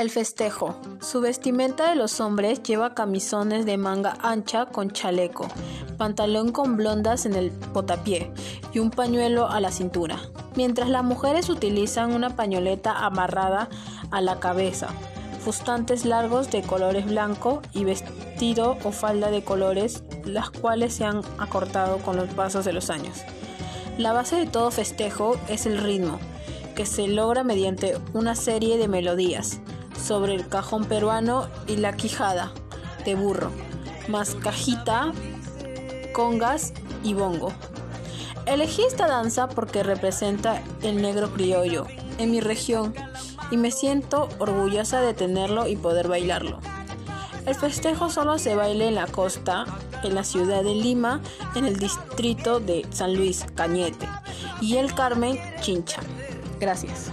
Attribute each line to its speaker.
Speaker 1: El festejo. Su vestimenta de los hombres lleva camisones de manga ancha con chaleco, pantalón con blondas en el potapié y un pañuelo a la cintura, mientras las mujeres utilizan una pañoleta amarrada a la cabeza, fustantes largos de colores blanco y vestido o falda de colores, las cuales se han acortado con los pasos de los años. La base de todo festejo es el ritmo, que se logra mediante una serie de melodías sobre el cajón peruano y la quijada de burro, más cajita, congas y bongo. Elegí esta danza porque representa el negro criollo en mi región y me siento orgullosa de tenerlo y poder bailarlo. El festejo solo se baila en la costa, en la ciudad de Lima, en el distrito de San Luis, Cañete, y el Carmen, Chincha. Gracias.